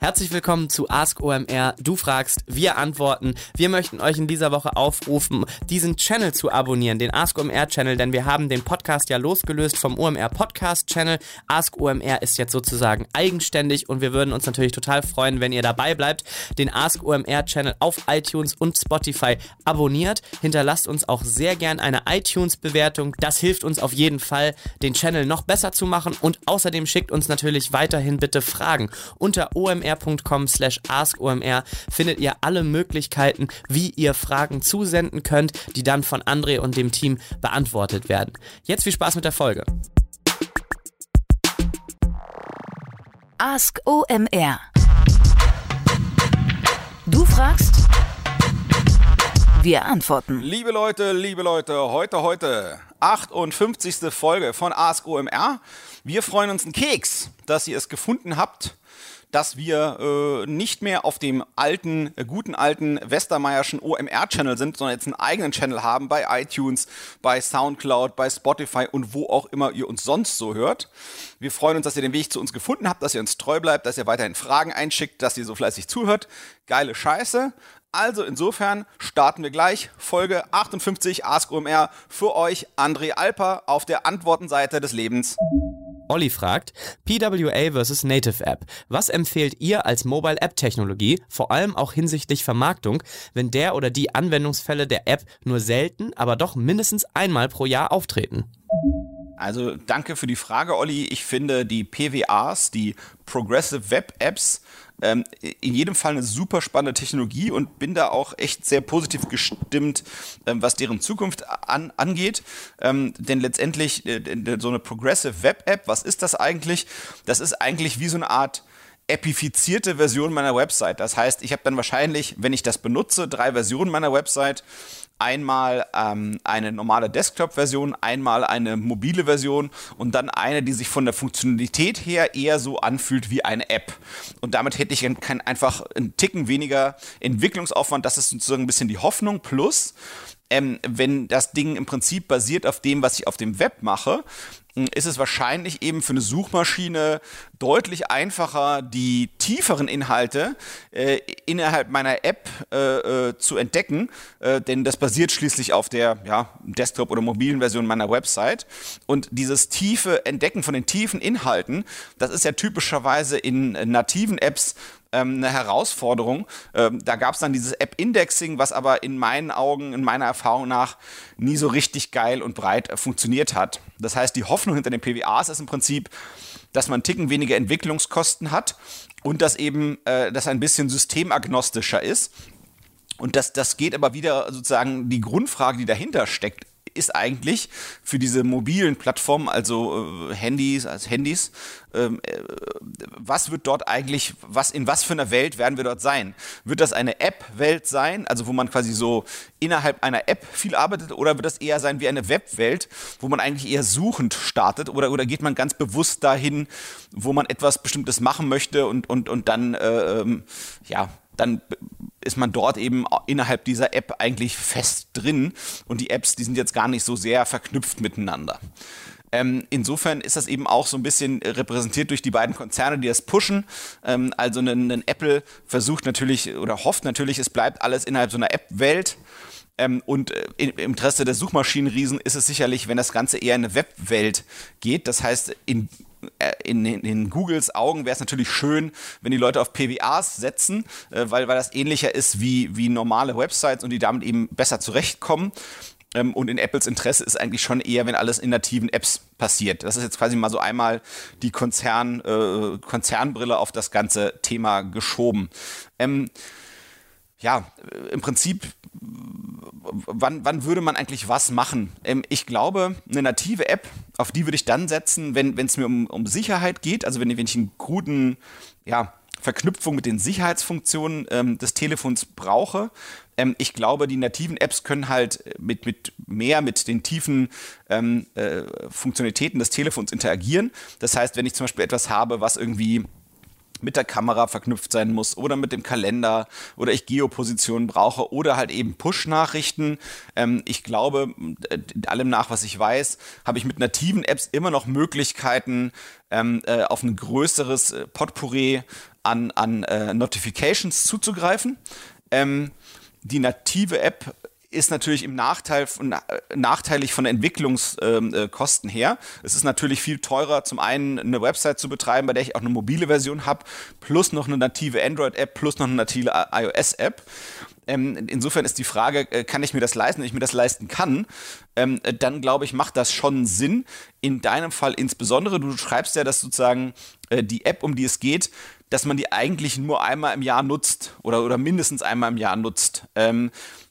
Herzlich willkommen zu Ask OMR. Du fragst, wir antworten. Wir möchten euch in dieser Woche aufrufen, diesen Channel zu abonnieren, den Ask OMR Channel, denn wir haben den Podcast ja losgelöst vom OMR Podcast Channel. Ask OMR ist jetzt sozusagen eigenständig und wir würden uns natürlich total freuen, wenn ihr dabei bleibt, den Ask OMR Channel auf iTunes und Spotify abonniert. Hinterlasst uns auch sehr gern eine iTunes Bewertung. Das hilft uns auf jeden Fall, den Channel noch besser zu machen und außerdem schickt uns natürlich weiterhin bitte Fragen unter OMR omr.com slash askomr findet ihr alle Möglichkeiten, wie ihr Fragen zusenden könnt, die dann von André und dem Team beantwortet werden. Jetzt viel Spaß mit der Folge. Ask OMR. Du fragst, wir antworten. Liebe Leute, liebe Leute, heute, heute, 58. Folge von Ask OMR. Wir freuen uns einen Keks, dass ihr es gefunden habt dass wir äh, nicht mehr auf dem alten, äh, guten alten Westermeierschen OMR-Channel sind, sondern jetzt einen eigenen Channel haben bei iTunes, bei Soundcloud, bei Spotify und wo auch immer ihr uns sonst so hört. Wir freuen uns, dass ihr den Weg zu uns gefunden habt, dass ihr uns treu bleibt, dass ihr weiterhin Fragen einschickt, dass ihr so fleißig zuhört. Geile Scheiße. Also insofern starten wir gleich Folge 58 Ask OMR für euch André Alper auf der Antwortenseite des Lebens. Olli fragt, PWA versus Native App. Was empfehlt ihr als Mobile App Technologie, vor allem auch hinsichtlich Vermarktung, wenn der oder die Anwendungsfälle der App nur selten, aber doch mindestens einmal pro Jahr auftreten? Also danke für die Frage, Olli. Ich finde die PWAs, die Progressive Web Apps, ähm, in jedem Fall eine super spannende Technologie und bin da auch echt sehr positiv gestimmt, ähm, was deren Zukunft an, angeht. Ähm, denn letztendlich äh, so eine Progressive Web App, was ist das eigentlich? Das ist eigentlich wie so eine Art epifizierte Version meiner Website. Das heißt, ich habe dann wahrscheinlich, wenn ich das benutze, drei Versionen meiner Website einmal ähm, eine normale Desktop-Version, einmal eine mobile Version und dann eine, die sich von der Funktionalität her eher so anfühlt wie eine App. Und damit hätte ich einfach einen Ticken weniger Entwicklungsaufwand. Das ist sozusagen ein bisschen die Hoffnung. Plus, ähm, wenn das Ding im Prinzip basiert auf dem, was ich auf dem Web mache, ist es wahrscheinlich eben für eine Suchmaschine deutlich einfacher, die tieferen Inhalte äh, innerhalb meiner App äh, äh, zu entdecken, äh, denn das basiert schließlich auf der ja, Desktop- oder mobilen Version meiner Website. Und dieses tiefe Entdecken von den tiefen Inhalten, das ist ja typischerweise in nativen Apps ähm, eine Herausforderung. Ähm, da gab es dann dieses App-Indexing, was aber in meinen Augen, in meiner Erfahrung nach, nie so richtig geil und breit äh, funktioniert hat. Das heißt, die Hoffnung hinter den PWAs ist im Prinzip, dass man einen Ticken weniger Entwicklungskosten hat und dass eben äh, das ein bisschen systemagnostischer ist. Und das, das geht aber wieder sozusagen die Grundfrage, die dahinter steckt, ist eigentlich für diese mobilen Plattformen, also äh, Handys, als Handys, ähm, äh, was wird dort eigentlich, was in was für einer Welt werden wir dort sein? Wird das eine App-Welt sein, also wo man quasi so innerhalb einer App viel arbeitet, oder wird das eher sein wie eine Web-Welt, wo man eigentlich eher suchend startet, oder, oder geht man ganz bewusst dahin, wo man etwas Bestimmtes machen möchte und, und, und dann, äh, ähm, ja, dann ist man dort eben innerhalb dieser App eigentlich fest drin und die Apps, die sind jetzt gar nicht so sehr verknüpft miteinander. Ähm, insofern ist das eben auch so ein bisschen repräsentiert durch die beiden Konzerne, die das pushen. Ähm, also ein, Apple versucht natürlich oder hofft natürlich, es bleibt alles innerhalb so einer App-Welt. Ähm, und äh, im Interesse der Suchmaschinenriesen ist es sicherlich, wenn das Ganze eher in eine Webwelt geht. Das heißt, in in, in, in, Googles Augen wäre es natürlich schön, wenn die Leute auf PWAs setzen, äh, weil, weil das ähnlicher ist wie, wie normale Websites und die damit eben besser zurechtkommen. Ähm, und in Apples Interesse ist eigentlich schon eher, wenn alles in nativen Apps passiert. Das ist jetzt quasi mal so einmal die Konzern, äh, Konzernbrille auf das ganze Thema geschoben. Ähm, ja, äh, im Prinzip wann, wann würde man eigentlich was machen? Ähm, ich glaube, eine native App, auf die würde ich dann setzen, wenn es mir um, um Sicherheit geht, also wenn, wenn ich einen guten, ja, Verknüpfung mit den Sicherheitsfunktionen ähm, des Telefons brauche. Ähm, ich glaube, die nativen Apps können halt mit, mit mehr mit den tiefen ähm, äh, Funktionalitäten des Telefons interagieren. Das heißt, wenn ich zum Beispiel etwas habe, was irgendwie mit der Kamera verknüpft sein muss oder mit dem Kalender oder ich Geopositionen brauche oder halt eben Push-Nachrichten. Ähm, ich glaube, äh, allem nach, was ich weiß, habe ich mit nativen Apps immer noch Möglichkeiten, ähm, äh, auf ein größeres äh, Potpourri an, an äh, Notifications zuzugreifen. Ähm, die native App ist natürlich im Nachteil von, äh, nachteilig von Entwicklungskosten ähm, äh, her. Es ist natürlich viel teurer, zum einen eine Website zu betreiben, bei der ich auch eine mobile Version habe, plus noch eine native Android-App, plus noch eine native iOS-App. Ähm, insofern ist die Frage, äh, kann ich mir das leisten? Wenn ich mir das leisten kann, ähm, dann glaube ich, macht das schon Sinn. In deinem Fall insbesondere, du schreibst ja, dass sozusagen äh, die App, um die es geht, dass man die eigentlich nur einmal im Jahr nutzt oder, oder mindestens einmal im Jahr nutzt.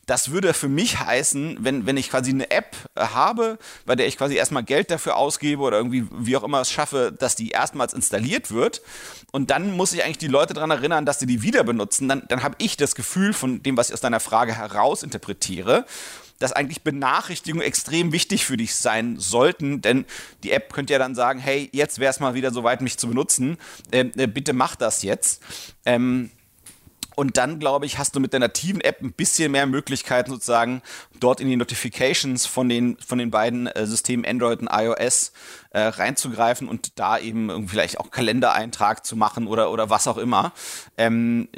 Das würde für mich heißen, wenn, wenn ich quasi eine App äh, habe, bei der ich quasi erstmal Geld dafür ausgebe oder irgendwie, wie auch immer es schaffe, dass die erstmals installiert wird. Und dann muss ich eigentlich die Leute daran erinnern, dass sie die wieder benutzen. Dann, dann habe ich das Gefühl von dem, was ich aus deiner Frage heraus interpretiere, dass eigentlich Benachrichtigungen extrem wichtig für dich sein sollten, denn die App könnte ja dann sagen, hey, jetzt wäre es mal wieder soweit, mich zu benutzen, äh, äh, bitte mach das jetzt. Ähm, und dann, glaube ich, hast du mit der nativen App ein bisschen mehr Möglichkeiten, sozusagen dort in die Notifications von den, von den beiden äh, Systemen Android und iOS äh, reinzugreifen und da eben vielleicht auch Kalendereintrag zu machen oder, oder was auch immer. Ähm,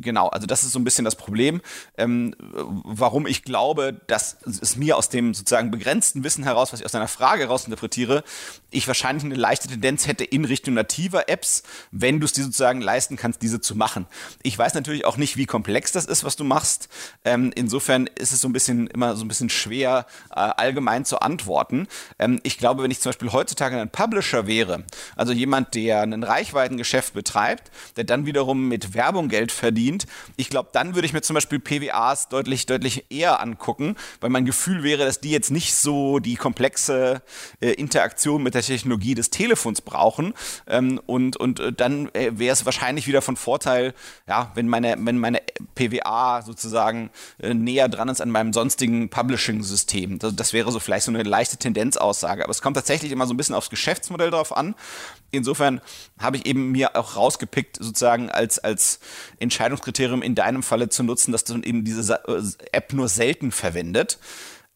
genau, also das ist so ein bisschen das Problem, ähm, warum ich glaube, dass es mir aus dem sozusagen begrenzten Wissen heraus, was ich aus deiner Frage heraus interpretiere, ich wahrscheinlich eine leichte Tendenz hätte in Richtung nativer Apps, wenn du es dir sozusagen leisten kannst, diese zu machen. Ich weiß natürlich auch nicht, wie komplex das ist, was du machst. Ähm, insofern ist es so ein bisschen immer so ein bisschen schwer, äh, allgemein zu antworten. Ähm, ich glaube, wenn ich zum Beispiel heutzutage heutzutage ein Publisher wäre, also jemand, der ein Reichweitengeschäft betreibt, der dann wiederum mit Werbung Geld verdient, ich glaube, dann würde ich mir zum Beispiel PWAs deutlich, deutlich eher angucken, weil mein Gefühl wäre, dass die jetzt nicht so die komplexe äh, Interaktion mit der Technologie des Telefons brauchen. Ähm, und, und äh, dann äh, wäre es wahrscheinlich wieder von Vorteil, ja, wenn meine, wenn meine PWA sozusagen äh, näher dran ist an meinem sonstigen Publishing-System. Das, das wäre so vielleicht so eine leichte Tendenzaussage. Aber es kommt tatsächlich immer so ein bisschen bisschen aufs Geschäftsmodell drauf an. Insofern habe ich eben mir auch rausgepickt, sozusagen als, als Entscheidungskriterium in deinem Falle zu nutzen, dass du eben diese äh, App nur selten verwendet.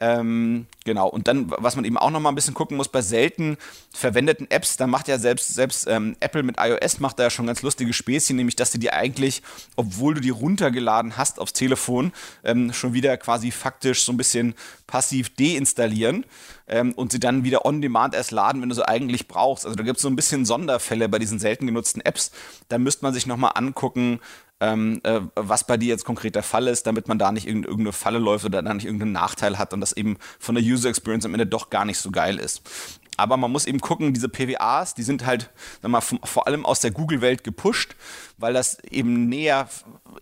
Ähm, genau, und dann, was man eben auch noch mal ein bisschen gucken muss, bei selten verwendeten Apps, da macht ja selbst, selbst ähm, Apple mit iOS macht da ja schon ganz lustige Späßchen, nämlich, dass du die eigentlich, obwohl du die runtergeladen hast aufs Telefon, ähm, schon wieder quasi faktisch so ein bisschen passiv deinstallieren ähm, und sie dann wieder on demand erst laden, wenn du sie eigentlich brauchst. Also da gibt es so ein bisschen Sonderfälle bei diesen selten genutzten Apps. Da müsste man sich noch mal angucken, ähm, äh, was bei dir jetzt konkret der Fall ist, damit man da nicht irgendeine Falle läuft oder da nicht irgendeinen Nachteil hat und das eben von der User Experience am Ende doch gar nicht so geil ist. Aber man muss eben gucken, diese PWAs, die sind halt mal, vor allem aus der Google-Welt gepusht, weil das eben näher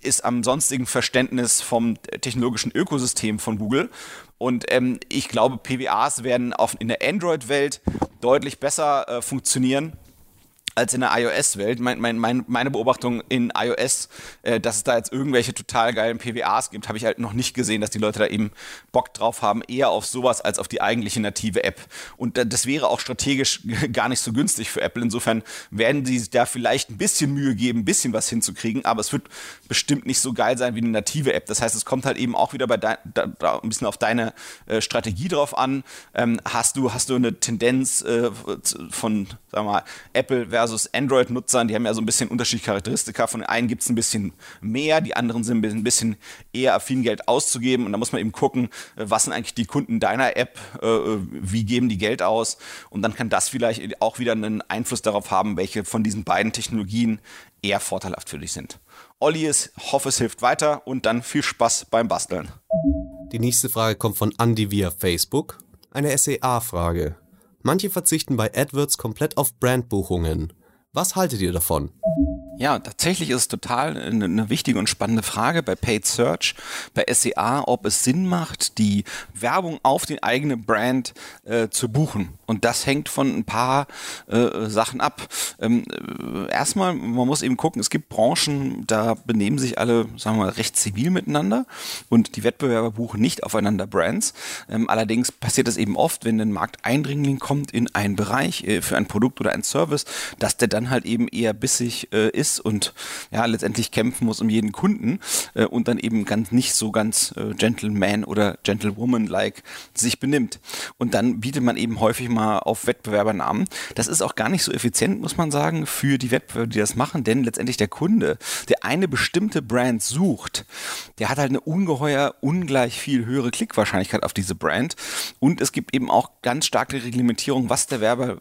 ist am sonstigen Verständnis vom technologischen Ökosystem von Google. Und ähm, ich glaube, PWAs werden auf, in der Android-Welt deutlich besser äh, funktionieren als in der iOS-Welt. Mein, mein, mein, meine Beobachtung in iOS, äh, dass es da jetzt irgendwelche total geilen PWAs gibt, habe ich halt noch nicht gesehen, dass die Leute da eben Bock drauf haben, eher auf sowas als auf die eigentliche native App. Und das wäre auch strategisch gar nicht so günstig für Apple. Insofern werden sie da vielleicht ein bisschen Mühe geben, ein bisschen was hinzukriegen, aber es wird bestimmt nicht so geil sein wie eine native App. Das heißt, es kommt halt eben auch wieder bei da, da, ein bisschen auf deine äh, Strategie drauf an. Ähm, hast, du, hast du eine Tendenz äh, von, sag mal, Apple versus Android-Nutzern, die haben ja so ein bisschen unterschiedliche Charakteristika. Von den einen gibt es ein bisschen mehr, die anderen sind ein bisschen eher affin, Geld auszugeben. Und da muss man eben gucken, äh, was sind eigentlich die Kunden deiner App, äh, wie geben die Geld aus. Und dann kann das vielleicht auch wieder einen Einfluss darauf haben, welche von diesen beiden Technologien eher vorteilhaft für dich sind. Olli ist, hoffe es hilft weiter und dann viel Spaß beim Basteln. Die nächste Frage kommt von Andy via Facebook. Eine SEA-Frage. Manche verzichten bei AdWords komplett auf Brandbuchungen. Was haltet ihr davon? Ja, tatsächlich ist es total eine, eine, wichtige und spannende Frage bei Paid Search, bei SEA, ob es Sinn macht, die Werbung auf den eigenen Brand äh, zu buchen. Und das hängt von ein paar äh, Sachen ab. Ähm, äh, erstmal, man muss eben gucken, es gibt Branchen, da benehmen sich alle, sagen wir mal, recht zivil miteinander und die Wettbewerber buchen nicht aufeinander Brands. Ähm, allerdings passiert es eben oft, wenn ein Markteindringling kommt in einen Bereich äh, für ein Produkt oder ein Service, dass der dann halt eben eher bissig äh, ist ist und ja, letztendlich kämpfen muss um jeden Kunden äh, und dann eben ganz nicht so ganz äh, Gentleman oder Gentlewoman-like sich benimmt. Und dann bietet man eben häufig mal auf Wettbewerbernamen. Das ist auch gar nicht so effizient, muss man sagen, für die Wettbewerber, die das machen, denn letztendlich der Kunde, der eine bestimmte Brand sucht, der hat halt eine ungeheuer, ungleich viel höhere Klickwahrscheinlichkeit auf diese Brand. Und es gibt eben auch ganz starke Reglementierung, was der Werber,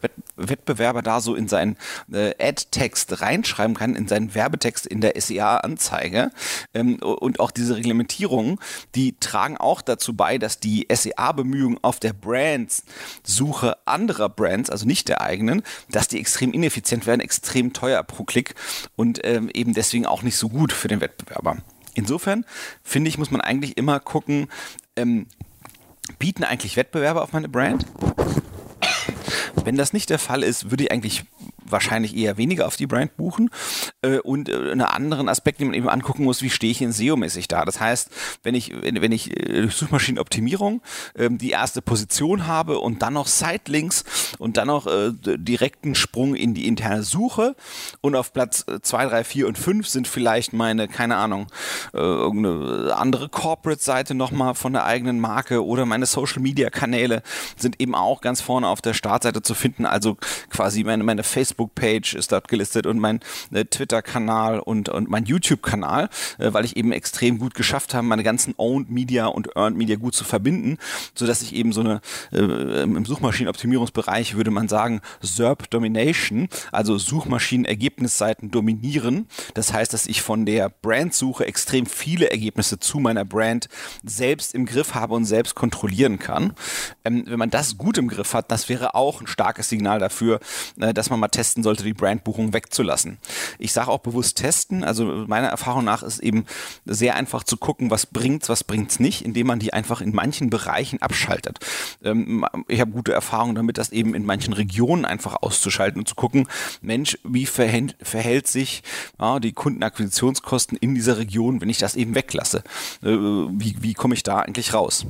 Wettbewerber da so in seinen äh, Ad-Text reinschreiben kann, in seinen Werbetext in der SEA-Anzeige. Ähm, und auch diese Reglementierungen, die tragen auch dazu bei, dass die SEA-Bemühungen auf der Brands-Suche anderer Brands, also nicht der eigenen, dass die extrem ineffizient werden, extrem teuer pro Klick und ähm, eben deswegen auch nicht so gut für den Wettbewerber. Insofern finde ich, muss man eigentlich immer gucken, ähm, bieten eigentlich Wettbewerber auf meine Brand? Wenn das nicht der Fall ist, würde ich eigentlich wahrscheinlich eher weniger auf die Brand buchen. Äh, und äh, einen anderen Aspekt, den man eben angucken muss, wie stehe ich in SEO-mäßig da. Das heißt, wenn ich, wenn, wenn ich äh, Suchmaschinenoptimierung ähm, die erste Position habe und dann noch Sitelinks und dann noch äh, direkten Sprung in die interne Suche und auf Platz 2, 3, 4 und 5 sind vielleicht meine, keine Ahnung, äh, irgendeine andere Corporate-Seite nochmal von der eigenen Marke oder meine Social-Media-Kanäle sind eben auch ganz vorne auf der Startseite zu finden. Also quasi meine, meine Facebook Facebook-Page ist dort gelistet und mein äh, Twitter-Kanal und, und mein YouTube-Kanal, äh, weil ich eben extrem gut geschafft habe, meine ganzen Owned Media und Earned Media gut zu verbinden, sodass ich eben so eine, äh, im Suchmaschinenoptimierungsbereich würde man sagen, SERP Domination, also Suchmaschinenergebnisseiten dominieren. Das heißt, dass ich von der Brandsuche extrem viele Ergebnisse zu meiner Brand selbst im Griff habe und selbst kontrollieren kann. Ähm, wenn man das gut im Griff hat, das wäre auch ein starkes Signal dafür, äh, dass man mal testen testen sollte, die Brandbuchung wegzulassen. Ich sage auch bewusst testen. Also meiner Erfahrung nach ist eben sehr einfach zu gucken, was bringt's, was bringt's nicht, indem man die einfach in manchen Bereichen abschaltet. Ähm, ich habe gute Erfahrungen damit, das eben in manchen Regionen einfach auszuschalten und zu gucken, Mensch, wie verhält, verhält sich ja, die Kundenakquisitionskosten in dieser Region, wenn ich das eben weglasse? Äh, wie, wie komme ich da eigentlich raus?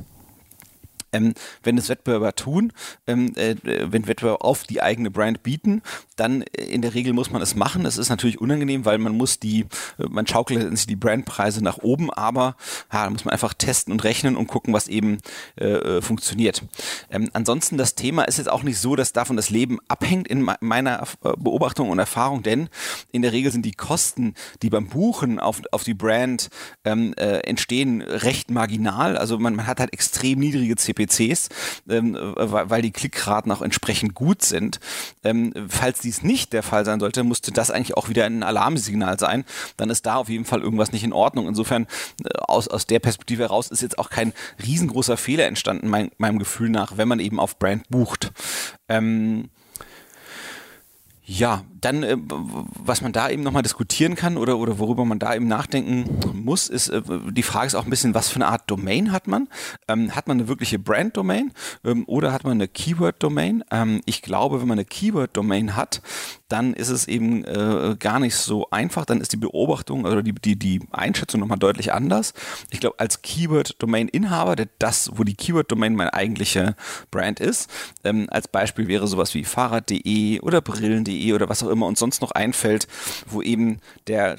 Ähm, wenn es Wettbewerber tun, ähm, äh, wenn Wettbewerber auf die eigene Brand bieten, dann äh, in der Regel muss man es machen. Es ist natürlich unangenehm, weil man muss die, äh, man schaukelt die Brandpreise nach oben, aber ja, da muss man einfach testen und rechnen und gucken, was eben äh, äh, funktioniert. Ähm, ansonsten das Thema ist jetzt auch nicht so, dass davon das Leben abhängt in meiner Beobachtung und Erfahrung, denn in der Regel sind die Kosten, die beim Buchen auf, auf die Brand ähm, äh, entstehen, recht marginal. Also man, man hat halt extrem niedrige CP PCs, ähm, weil die Klickraten auch entsprechend gut sind. Ähm, falls dies nicht der Fall sein sollte, musste das eigentlich auch wieder ein Alarmsignal sein. Dann ist da auf jeden Fall irgendwas nicht in Ordnung. Insofern äh, aus, aus der Perspektive heraus ist jetzt auch kein riesengroßer Fehler entstanden, mein, meinem Gefühl nach, wenn man eben auf Brand bucht. Ähm, ja, dann, äh, was man da eben nochmal diskutieren kann oder, oder worüber man da eben nachdenken muss, ist, äh, die Frage ist auch ein bisschen, was für eine Art Domain hat man? Ähm, hat man eine wirkliche Brand-Domain ähm, oder hat man eine Keyword-Domain? Ähm, ich glaube, wenn man eine Keyword-Domain hat, dann ist es eben äh, gar nicht so einfach, dann ist die Beobachtung oder die, die, die Einschätzung nochmal deutlich anders. Ich glaube, als Keyword-Domain-Inhaber, das, wo die Keyword-Domain meine eigentliche Brand ist, ähm, als Beispiel wäre sowas wie Fahrrad.de oder Brillen.de oder was auch immer uns sonst noch einfällt, wo eben der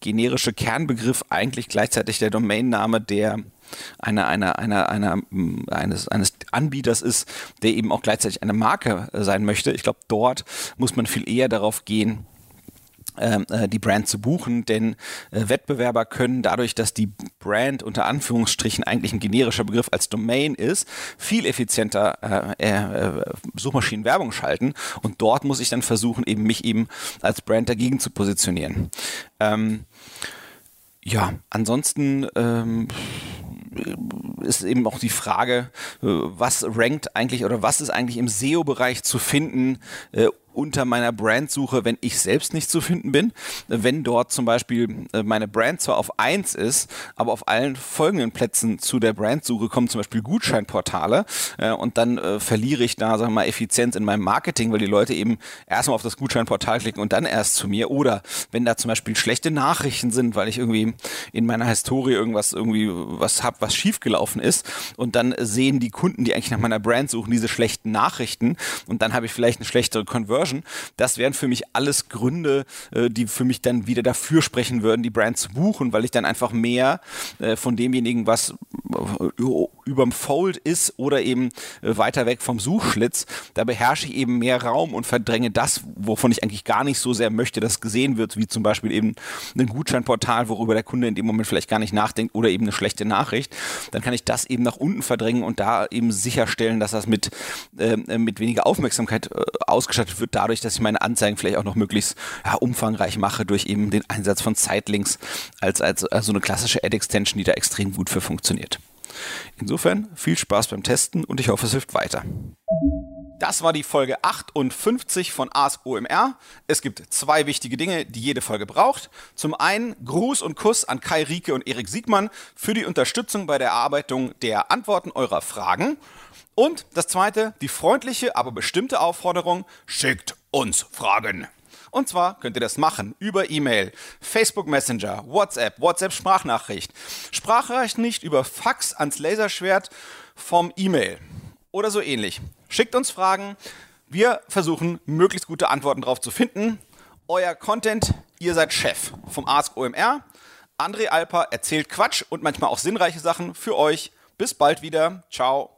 generische Kernbegriff eigentlich gleichzeitig der Domainname der einer, einer, einer, einer, eines, eines Anbieters ist, der eben auch gleichzeitig eine Marke sein möchte. Ich glaube, dort muss man viel eher darauf gehen, ähm, äh, die Brand zu buchen, denn äh, Wettbewerber können dadurch, dass die Brand unter Anführungsstrichen eigentlich ein generischer Begriff als Domain ist, viel effizienter äh, äh, Suchmaschinenwerbung schalten und dort muss ich dann versuchen, eben mich eben als Brand dagegen zu positionieren. Ähm, ja, ansonsten ähm, ist eben auch die Frage, äh, was rankt eigentlich oder was ist eigentlich im SEO-Bereich zu finden, äh, unter meiner Brandsuche, wenn ich selbst nicht zu finden bin. Wenn dort zum Beispiel äh, meine Brand zwar auf 1 ist, aber auf allen folgenden Plätzen zu der Brandsuche kommen zum Beispiel Gutscheinportale äh, und dann äh, verliere ich da, sagen wir mal, Effizienz in meinem Marketing, weil die Leute eben erstmal auf das Gutscheinportal klicken und dann erst zu mir. Oder wenn da zum Beispiel schlechte Nachrichten sind, weil ich irgendwie in meiner Historie irgendwas irgendwie was habe, was schiefgelaufen ist und dann sehen die Kunden, die eigentlich nach meiner Brand suchen, diese schlechten Nachrichten und dann habe ich vielleicht eine schlechtere Conversion Conversion. Das wären für mich alles Gründe, äh, die für mich dann wieder dafür sprechen würden, die Brand zu buchen, weil ich dann einfach mehr äh, von demjenigen, was äh, überm Fold ist oder eben äh, weiter weg vom Suchschlitz, da beherrsche ich eben mehr Raum und verdränge das, wovon ich eigentlich gar nicht so sehr möchte, dass gesehen wird, wie zum Beispiel eben ein Gutscheinportal, worüber der Kunde in dem Moment vielleicht gar nicht nachdenkt oder eben eine schlechte Nachricht. Dann kann ich das eben nach unten verdrängen und da eben sicherstellen, dass das mit, äh, mit weniger Aufmerksamkeit äh, ausgestattet wird, dadurch, dass ich meine Anzeigen vielleicht auch noch möglichst ja, umfangreich mache durch eben den Einsatz von Sitelinks als, als, als so eine klassische Ad-Extension, die da extrem gut für funktioniert. Insofern viel Spaß beim Testen und ich hoffe, es hilft weiter. Das war die Folge 58 von Ask OMR. Es gibt zwei wichtige Dinge, die jede Folge braucht. Zum einen Gruß und Kuss an Kai Rieke und Erik Siegmann für die Unterstützung bei der Erarbeitung der Antworten eurer Fragen. Und das zweite, die freundliche, aber bestimmte Aufforderung, schickt uns Fragen. Und zwar könnt ihr das machen über E-Mail, Facebook Messenger, WhatsApp, WhatsApp Sprachnachricht. Sprachreicht nicht über Fax ans Laserschwert vom E-Mail oder so ähnlich. Schickt uns Fragen. Wir versuchen, möglichst gute Antworten darauf zu finden. Euer Content, ihr seid Chef vom Ask OMR. André Alper erzählt Quatsch und manchmal auch sinnreiche Sachen für euch. Bis bald wieder. Ciao.